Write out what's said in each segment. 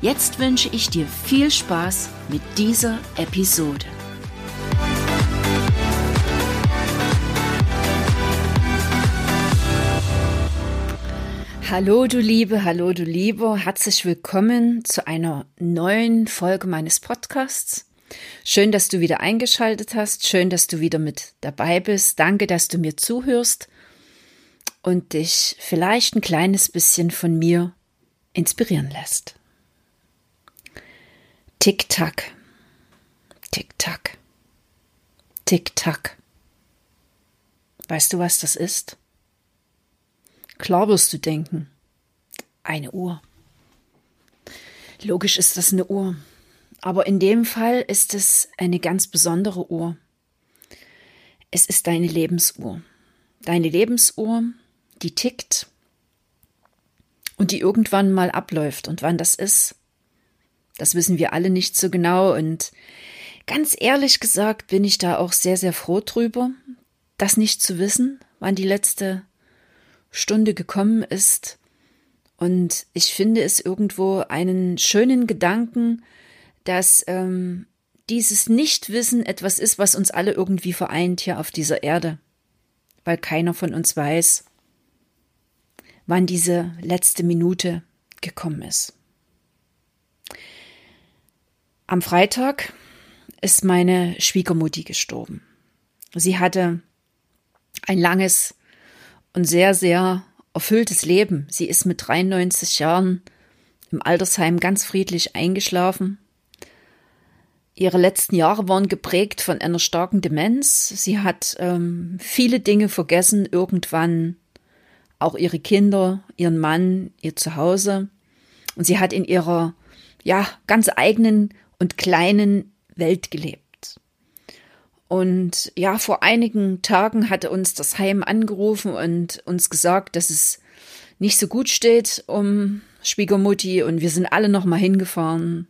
Jetzt wünsche ich dir viel Spaß mit dieser Episode. Hallo du Liebe, hallo du Lieber, herzlich willkommen zu einer neuen Folge meines Podcasts. Schön, dass du wieder eingeschaltet hast. Schön, dass du wieder mit dabei bist. Danke, dass du mir zuhörst und dich vielleicht ein kleines bisschen von mir inspirieren lässt. Tick-Tack, Tick-Tack, Tick-Tack. Weißt du, was das ist? Klar wirst du denken, eine Uhr. Logisch ist das eine Uhr. Aber in dem Fall ist es eine ganz besondere Uhr. Es ist deine Lebensuhr. Deine Lebensuhr, die tickt und die irgendwann mal abläuft. Und wann das ist, das wissen wir alle nicht so genau. Und ganz ehrlich gesagt bin ich da auch sehr, sehr froh drüber, das nicht zu wissen, wann die letzte Stunde gekommen ist. Und ich finde es irgendwo einen schönen Gedanken, dass ähm, dieses Nichtwissen etwas ist, was uns alle irgendwie vereint hier auf dieser Erde, weil keiner von uns weiß, wann diese letzte Minute gekommen ist. Am Freitag ist meine Schwiegermutti gestorben. Sie hatte ein langes und sehr, sehr erfülltes Leben. Sie ist mit 93 Jahren im Altersheim ganz friedlich eingeschlafen Ihre letzten Jahre waren geprägt von einer starken Demenz. Sie hat ähm, viele Dinge vergessen, irgendwann auch ihre Kinder, ihren Mann, ihr Zuhause. Und sie hat in ihrer, ja, ganz eigenen und kleinen Welt gelebt. Und ja, vor einigen Tagen hatte uns das Heim angerufen und uns gesagt, dass es nicht so gut steht um Schwiegermutti und wir sind alle noch mal hingefahren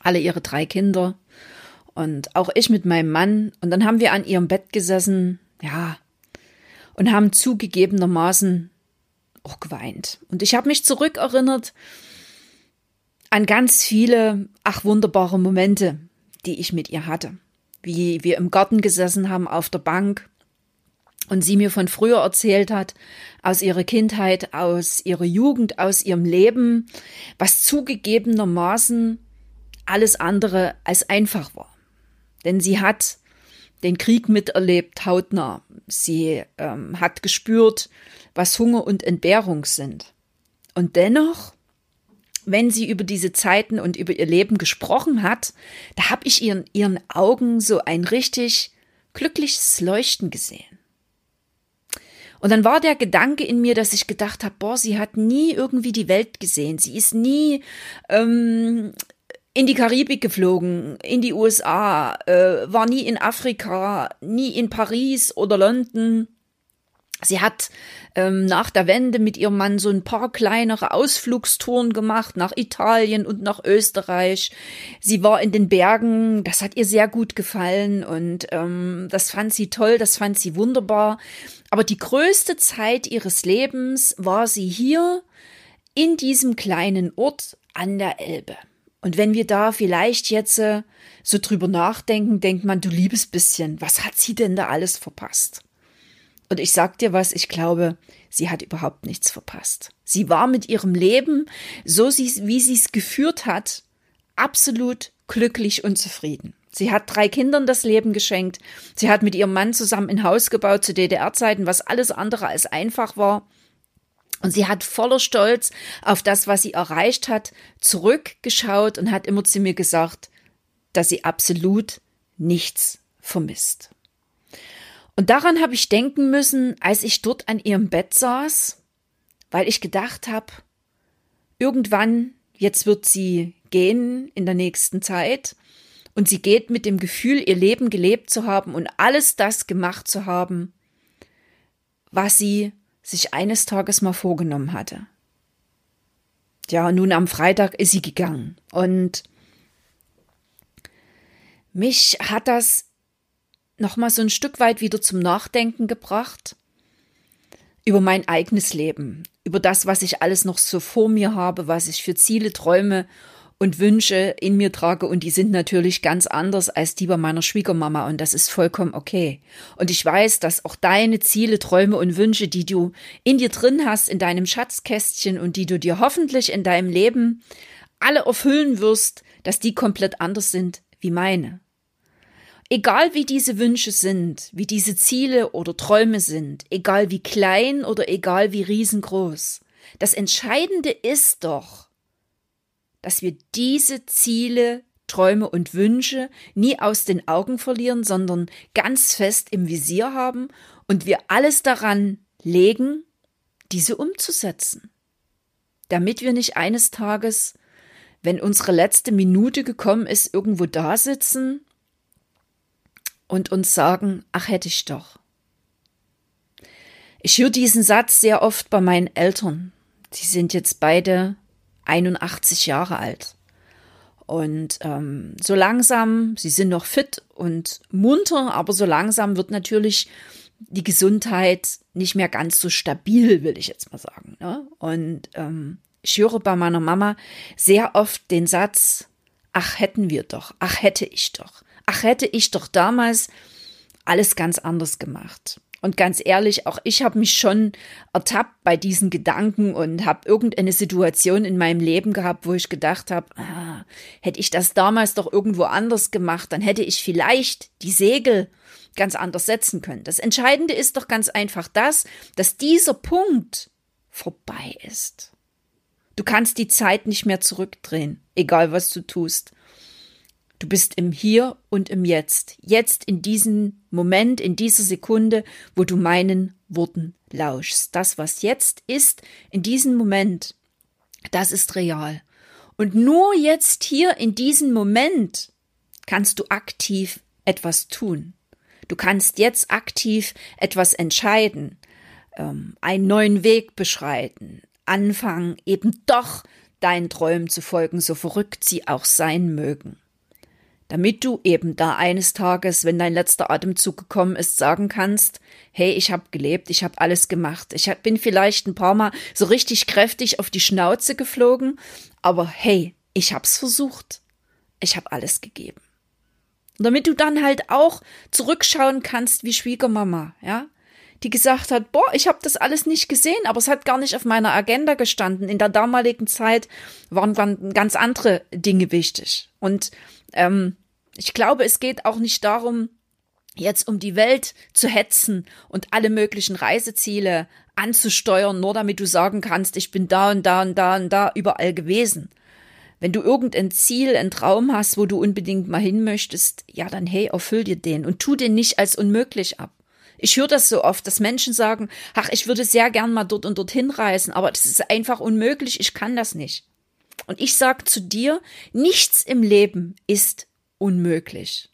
alle ihre drei Kinder und auch ich mit meinem Mann. Und dann haben wir an ihrem Bett gesessen, ja, und haben zugegebenermaßen auch geweint. Und ich habe mich zurückerinnert an ganz viele, ach wunderbare Momente, die ich mit ihr hatte. Wie wir im Garten gesessen haben auf der Bank und sie mir von früher erzählt hat, aus ihrer Kindheit, aus ihrer Jugend, aus ihrem Leben, was zugegebenermaßen alles andere als einfach war. Denn sie hat den Krieg miterlebt, hautnah. Sie ähm, hat gespürt, was Hunger und Entbehrung sind. Und dennoch, wenn sie über diese Zeiten und über ihr Leben gesprochen hat, da habe ich in ihren Augen so ein richtig glückliches Leuchten gesehen. Und dann war der Gedanke in mir, dass ich gedacht habe, boah, sie hat nie irgendwie die Welt gesehen. Sie ist nie ähm, in die Karibik geflogen, in die USA, äh, war nie in Afrika, nie in Paris oder London. Sie hat ähm, nach der Wende mit ihrem Mann so ein paar kleinere Ausflugstouren gemacht nach Italien und nach Österreich. Sie war in den Bergen, das hat ihr sehr gut gefallen und ähm, das fand sie toll, das fand sie wunderbar. Aber die größte Zeit ihres Lebens war sie hier in diesem kleinen Ort an der Elbe. Und wenn wir da vielleicht jetzt äh, so drüber nachdenken, denkt man, du liebes bisschen, was hat sie denn da alles verpasst? Und ich sag dir was, ich glaube, sie hat überhaupt nichts verpasst. Sie war mit ihrem Leben, so wie sie es geführt hat, absolut glücklich und zufrieden. Sie hat drei Kindern das Leben geschenkt. Sie hat mit ihrem Mann zusammen ein Haus gebaut zu DDR-Zeiten, was alles andere als einfach war. Und sie hat voller Stolz auf das, was sie erreicht hat, zurückgeschaut und hat immer zu mir gesagt, dass sie absolut nichts vermisst. Und daran habe ich denken müssen, als ich dort an ihrem Bett saß, weil ich gedacht habe, irgendwann, jetzt wird sie gehen in der nächsten Zeit und sie geht mit dem Gefühl, ihr Leben gelebt zu haben und alles das gemacht zu haben, was sie sich eines Tages mal vorgenommen hatte. Ja, nun am Freitag ist sie gegangen und mich hat das noch mal so ein Stück weit wieder zum Nachdenken gebracht über mein eigenes Leben, über das, was ich alles noch so vor mir habe, was ich für Ziele, Träume und Wünsche in mir trage und die sind natürlich ganz anders als die bei meiner Schwiegermama und das ist vollkommen okay. Und ich weiß, dass auch deine Ziele, Träume und Wünsche, die du in dir drin hast, in deinem Schatzkästchen und die du dir hoffentlich in deinem Leben alle erfüllen wirst, dass die komplett anders sind wie meine. Egal wie diese Wünsche sind, wie diese Ziele oder Träume sind, egal wie klein oder egal wie riesengroß, das Entscheidende ist doch, dass wir diese Ziele, Träume und Wünsche nie aus den Augen verlieren, sondern ganz fest im Visier haben und wir alles daran legen, diese umzusetzen. Damit wir nicht eines Tages, wenn unsere letzte Minute gekommen ist, irgendwo da sitzen und uns sagen, ach hätte ich doch. Ich höre diesen Satz sehr oft bei meinen Eltern. Sie sind jetzt beide 81 Jahre alt. Und ähm, so langsam, sie sind noch fit und munter, aber so langsam wird natürlich die Gesundheit nicht mehr ganz so stabil, will ich jetzt mal sagen. Ne? Und ähm, ich höre bei meiner Mama sehr oft den Satz, ach hätten wir doch, ach hätte ich doch, ach hätte ich doch damals alles ganz anders gemacht. Und ganz ehrlich, auch ich habe mich schon ertappt bei diesen Gedanken und habe irgendeine Situation in meinem Leben gehabt, wo ich gedacht habe, ah, hätte ich das damals doch irgendwo anders gemacht, dann hätte ich vielleicht die Segel ganz anders setzen können. Das Entscheidende ist doch ganz einfach das, dass dieser Punkt vorbei ist. Du kannst die Zeit nicht mehr zurückdrehen, egal was du tust. Du bist im Hier und im Jetzt. Jetzt in diesem Moment, in dieser Sekunde, wo du meinen Worten lauschst. Das, was jetzt ist, in diesem Moment, das ist real. Und nur jetzt hier in diesem Moment kannst du aktiv etwas tun. Du kannst jetzt aktiv etwas entscheiden, ähm, einen neuen Weg beschreiten, anfangen, eben doch deinen Träumen zu folgen, so verrückt sie auch sein mögen damit du eben da eines Tages, wenn dein letzter Atemzug gekommen ist, sagen kannst, hey, ich habe gelebt, ich habe alles gemacht. Ich bin vielleicht ein paar Mal so richtig kräftig auf die Schnauze geflogen, aber hey, ich hab's versucht. Ich habe alles gegeben. Und damit du dann halt auch zurückschauen kannst wie Schwiegermama, ja? Die gesagt hat, boah, ich habe das alles nicht gesehen, aber es hat gar nicht auf meiner Agenda gestanden. In der damaligen Zeit waren ganz andere Dinge wichtig. Und ähm, ich glaube, es geht auch nicht darum, jetzt um die Welt zu hetzen und alle möglichen Reiseziele anzusteuern, nur damit du sagen kannst, ich bin da und da und da und da überall gewesen. Wenn du irgendein Ziel, ein Traum hast, wo du unbedingt mal hin möchtest, ja, dann hey, erfüll dir den und tu den nicht als unmöglich ab. Ich höre das so oft, dass Menschen sagen, ach, ich würde sehr gern mal dort und dorthin reisen, aber das ist einfach unmöglich, ich kann das nicht. Und ich sage zu dir, nichts im Leben ist unmöglich.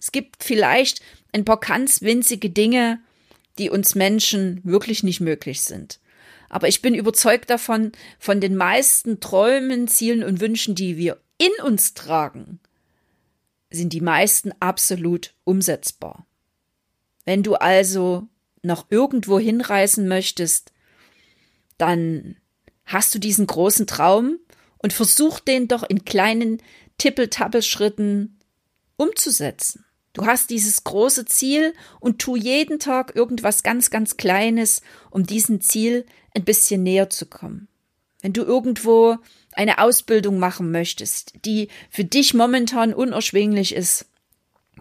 Es gibt vielleicht ein paar ganz winzige Dinge, die uns Menschen wirklich nicht möglich sind. Aber ich bin überzeugt davon, von den meisten Träumen, Zielen und Wünschen, die wir in uns tragen, sind die meisten absolut umsetzbar. Wenn du also noch irgendwo hinreisen möchtest, dann hast du diesen großen Traum und versuch den doch in kleinen Tippeltappelschritten umzusetzen. Du hast dieses große Ziel und tu jeden Tag irgendwas ganz, ganz Kleines, um diesem Ziel ein bisschen näher zu kommen. Wenn du irgendwo eine Ausbildung machen möchtest, die für dich momentan unerschwinglich ist,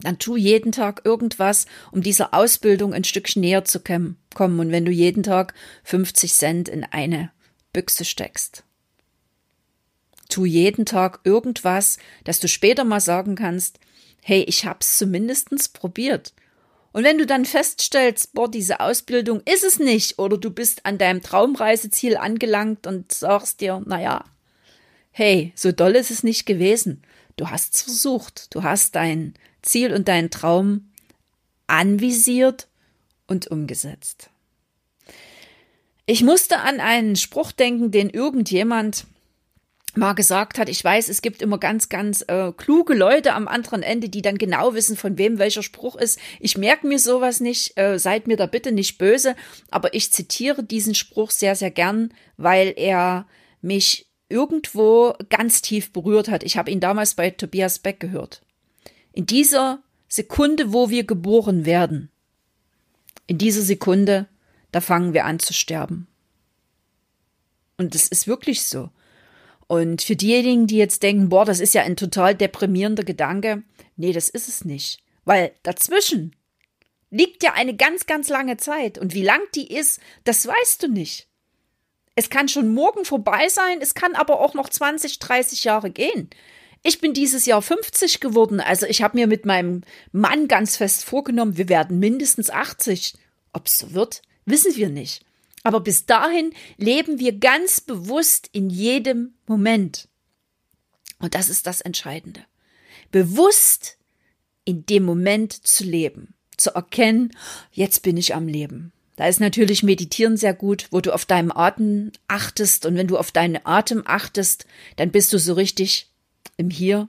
dann tu jeden Tag irgendwas, um dieser Ausbildung ein Stückchen näher zu kommen. Und wenn du jeden Tag 50 Cent in eine Büchse steckst. Tu jeden Tag irgendwas, dass du später mal sagen kannst, hey, ich hab's zumindestens probiert. Und wenn du dann feststellst, boah, diese Ausbildung ist es nicht, oder du bist an deinem Traumreiseziel angelangt und sagst dir, naja, hey, so doll ist es nicht gewesen. Du hast es versucht. Du hast dein Ziel und deinen Traum anvisiert und umgesetzt. Ich musste an einen Spruch denken, den irgendjemand mal gesagt hat, ich weiß, es gibt immer ganz, ganz äh, kluge Leute am anderen Ende, die dann genau wissen, von wem welcher Spruch ist. Ich merke mir sowas nicht, äh, seid mir da bitte nicht böse, aber ich zitiere diesen Spruch sehr, sehr gern, weil er mich irgendwo ganz tief berührt hat. Ich habe ihn damals bei Tobias Beck gehört. In dieser Sekunde, wo wir geboren werden, in dieser Sekunde, da fangen wir an zu sterben. Und das ist wirklich so. Und für diejenigen, die jetzt denken, boah, das ist ja ein total deprimierender Gedanke, nee, das ist es nicht. Weil dazwischen liegt ja eine ganz, ganz lange Zeit. Und wie lang die ist, das weißt du nicht. Es kann schon morgen vorbei sein, es kann aber auch noch 20, 30 Jahre gehen. Ich bin dieses Jahr 50 geworden, also ich habe mir mit meinem Mann ganz fest vorgenommen, wir werden mindestens 80. Ob es so wird, wissen wir nicht. Aber bis dahin leben wir ganz bewusst in jedem Moment. Und das ist das Entscheidende. Bewusst in dem Moment zu leben, zu erkennen, jetzt bin ich am Leben. Da ist natürlich Meditieren sehr gut, wo du auf deinem Atem achtest. Und wenn du auf deinen Atem achtest, dann bist du so richtig im Hier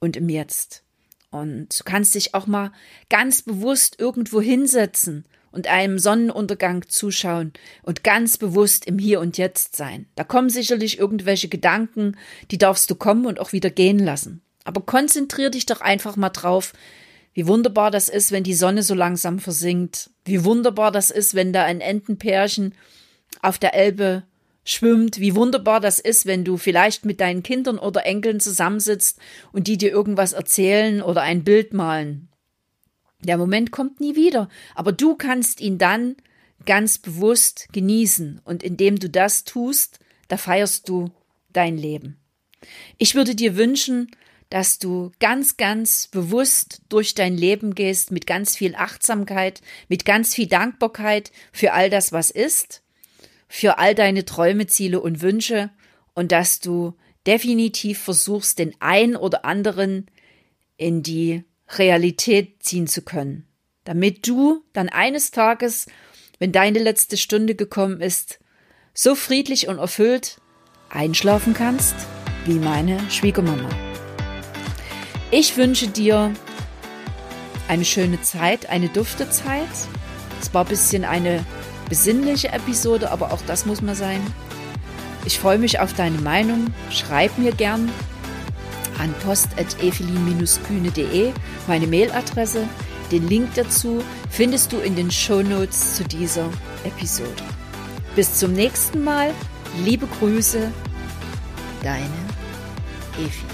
und im Jetzt. Und du kannst dich auch mal ganz bewusst irgendwo hinsetzen und einem Sonnenuntergang zuschauen und ganz bewusst im Hier und Jetzt sein. Da kommen sicherlich irgendwelche Gedanken, die darfst du kommen und auch wieder gehen lassen. Aber konzentrier dich doch einfach mal drauf, wie wunderbar das ist, wenn die Sonne so langsam versinkt. Wie wunderbar das ist, wenn da ein Entenpärchen auf der Elbe schwimmt. Wie wunderbar das ist, wenn du vielleicht mit deinen Kindern oder Enkeln zusammensitzt und die dir irgendwas erzählen oder ein Bild malen. Der Moment kommt nie wieder, aber du kannst ihn dann ganz bewusst genießen und indem du das tust, da feierst du dein Leben. Ich würde dir wünschen, dass du ganz, ganz bewusst durch dein Leben gehst mit ganz viel Achtsamkeit, mit ganz viel Dankbarkeit für all das, was ist, für all deine Träume, Ziele und Wünsche und dass du definitiv versuchst, den ein oder anderen in die Realität ziehen zu können, damit du dann eines Tages, wenn deine letzte Stunde gekommen ist, so friedlich und erfüllt einschlafen kannst wie meine Schwiegermama. Ich wünsche dir eine schöne Zeit, eine Duftezeit. Es war ein bisschen eine besinnliche Episode, aber auch das muss mal sein. Ich freue mich auf deine Meinung. Schreib mir gern an post.evelin-kühne.de, meine Mailadresse. Den Link dazu findest du in den Shownotes zu dieser Episode. Bis zum nächsten Mal. Liebe Grüße, deine Evi.